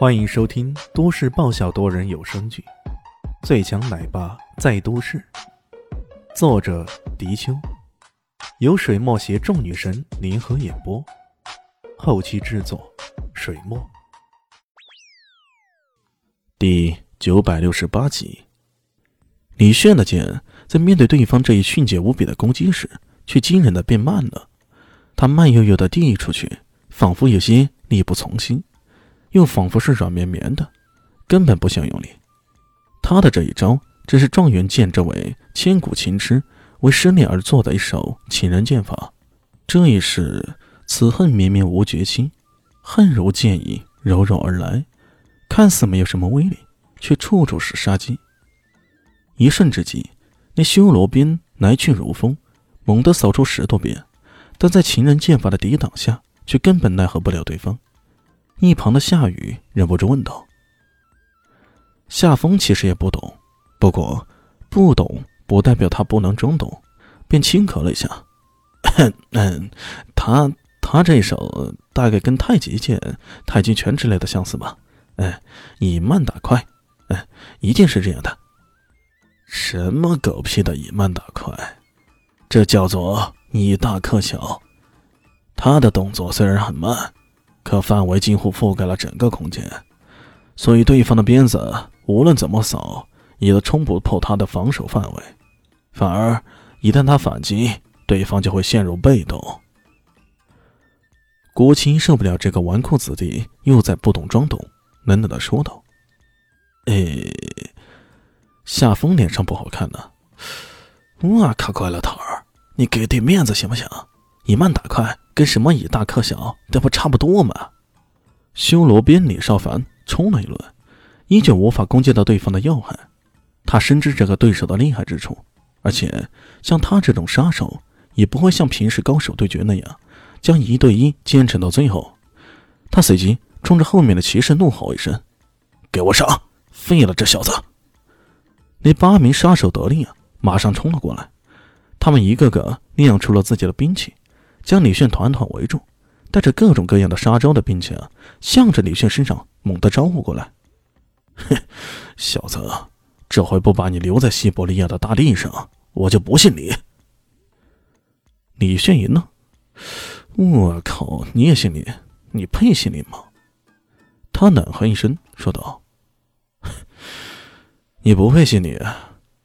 欢迎收听都市爆笑多人有声剧《最强奶爸在都市》，作者：迪秋，由水墨携众女神联合演播，后期制作：水墨。第九百六十八集，李炫的剑在面对对方这一迅捷无比的攻击时，却惊人的变慢了。他慢悠悠的递出去，仿佛有些力不从心。又仿佛是软绵绵的，根本不想用力。他的这一招，只是状元剑这位千古情痴为失恋而做的一手情人剑法。这一世，此恨绵绵无绝期，恨如剑影柔柔而来，看似没有什么威力，却处处是杀机。一瞬之际，那修罗鞭来去如风，猛地扫出十多鞭，但在情人剑法的抵挡下，却根本奈何不了对方。一旁的夏雨忍不住问道：“夏风其实也不懂，不过不懂不代表他不能装懂，便轻咳了一下。嗯，他他这手大概跟太极剑、太极拳之类的相似吧？哎，以慢打快，哎，一定是这样的。什么狗屁的以慢打快？这叫做以大克小。他的动作虽然很慢。”可范围几乎覆盖了整个空间，所以对方的鞭子无论怎么扫，也都冲不破他的防守范围。反而一旦他反击，对方就会陷入被动。国青受不了这个纨绔子弟又在不懂装懂，冷冷的说道：“哎，夏风脸上不好看呢。我靠，怪了头儿，你给点面子行不行？你慢打快。”跟什么以大克小，这不差不多吗？修罗边李少凡冲了一轮，依旧无法攻击到对方的要害。他深知这个对手的厉害之处，而且像他这种杀手，也不会像平时高手对决那样将一对一坚持到最后。他随即冲着后面的骑士怒吼一声：“给我上！废了这小子！”那八名杀手得令啊，马上冲了过来。他们一个个亮出了自己的兵器。将李炫团团围住，带着各种各样的杀招的兵器啊，向着李炫身上猛地招呼过来。哼，小子，这回不把你留在西伯利亚的大地上，我就不信你。李炫一愣，我靠，你也姓李？你配姓李吗？他冷哼一声说道：“你不配姓李，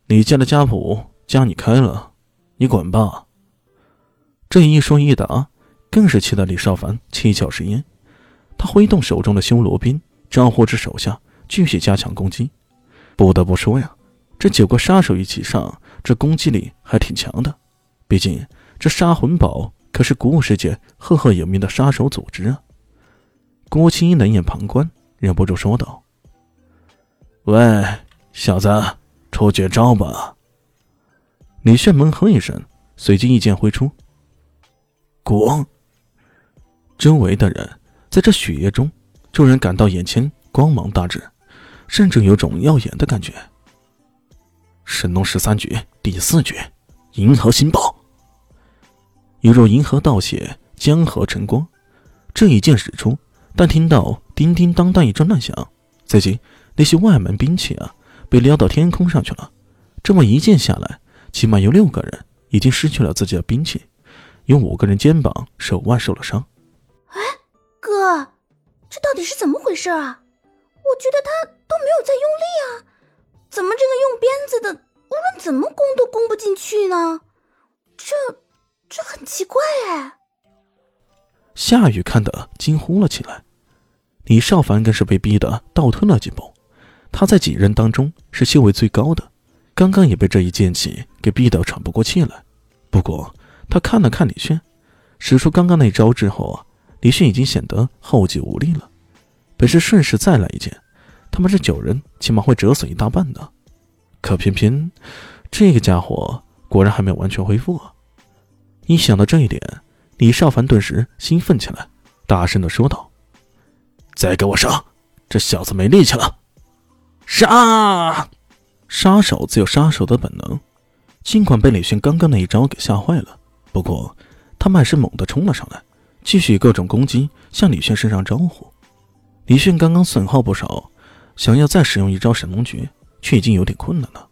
李家的家谱将你开了，你滚吧。”这一说一答，更是气得李少凡七窍生烟。他挥动手中的修罗鞭，招呼着手下继续加强攻击。不得不说呀，这九个杀手一起上，这攻击力还挺强的。毕竟这杀魂堡可是古武世界赫赫有名的杀手组织啊。郭青冷眼旁观，忍不住说道：“喂，小子，出绝招吧！”李炫闷哼一声，随即一剑挥出。光，周围的人在这血液中，骤然感到眼前光芒大炽，甚至有种耀眼的感觉。神农十三绝第四绝，银河星爆，犹如银河倒泻，江河晨光。这一剑使出，但听到叮叮当当一阵乱响，随即那些外门兵器啊，被撩到天空上去了。这么一剑下来，起码有六个人已经失去了自己的兵器。有五个人肩膀、手腕受了伤。哎，哥，这到底是怎么回事啊？我觉得他都没有在用力啊，怎么这个用鞭子的无论怎么攻都攻不进去呢？这这很奇怪哎。夏雨看得惊呼了起来，李少凡更是被逼得倒退了几步。他在几人当中是修为最高的，刚刚也被这一剑气给逼得喘不过气来。不过。他看了看李炫，使出刚刚那招之后啊，李炫已经显得后继无力了。本是顺势再来一剑，他们这九人起码会折损一大半的。可偏偏这个家伙果然还没有完全恢复啊！一想到这一点，李少凡顿时兴奋起来，大声的说道：“再给我上！这小子没力气了！”杀！杀手自有杀手的本能，尽管被李迅刚刚那一招给吓坏了。不过，他们还是猛地冲了上来，继续各种攻击向李迅身上招呼。李迅刚刚损耗不少，想要再使用一招神龙诀，却已经有点困难了。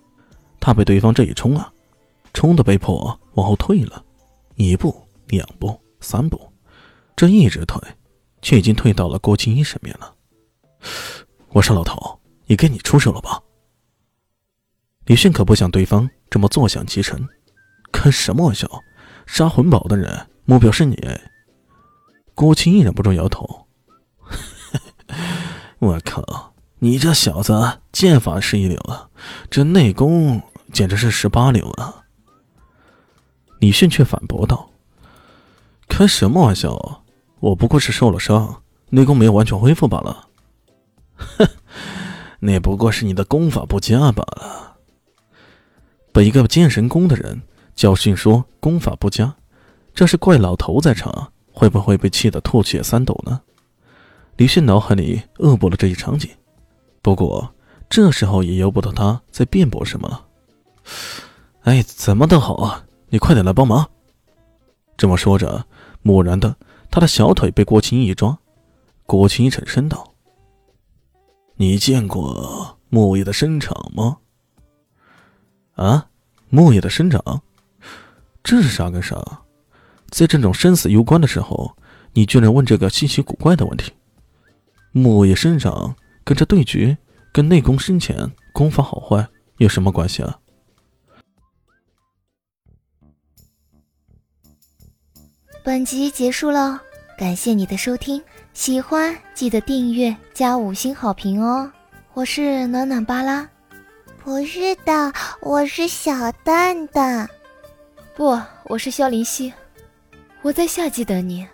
他被对方这一冲啊，冲的被迫往后退了，一步、两步、三步，这一直退，却已经退到了郭青一身边了。我说老头，也该你出手了吧？李迅可不想对方这么坐享其成，开什么玩笑？杀魂宝的人目标是你。郭青一忍不住摇头。我靠，你这小子剑法是一流啊，这内功简直是十八流啊！李迅却反驳道：“开什么玩笑？我不过是受了伤，内功没有完全恢复罢了。”哼，那不过是你的功法不佳罢了。被一个剑神宫的人教训说功法不佳，这是怪老头在场，会不会被气得吐血三斗呢？李迅脑海里恶补了这一场景，不过这时候也由不得他在辩驳什么了。哎，怎么都好啊，你快点来帮忙！这么说着，蓦然的，他的小腿被郭青一抓。郭青一沉声道：“你见过木叶的生长吗？”啊，木叶的生长，这是啥跟啥？在这种生死攸关的时候，你居然问这个稀奇古怪的问题？木叶身上跟这对决，跟内功深浅、功法好坏有什么关系啊？本集结束了，感谢你的收听，喜欢记得订阅加五星好评哦！我是暖暖巴拉，不是的，我是小蛋蛋，不，我是萧林希，我在夏季等你。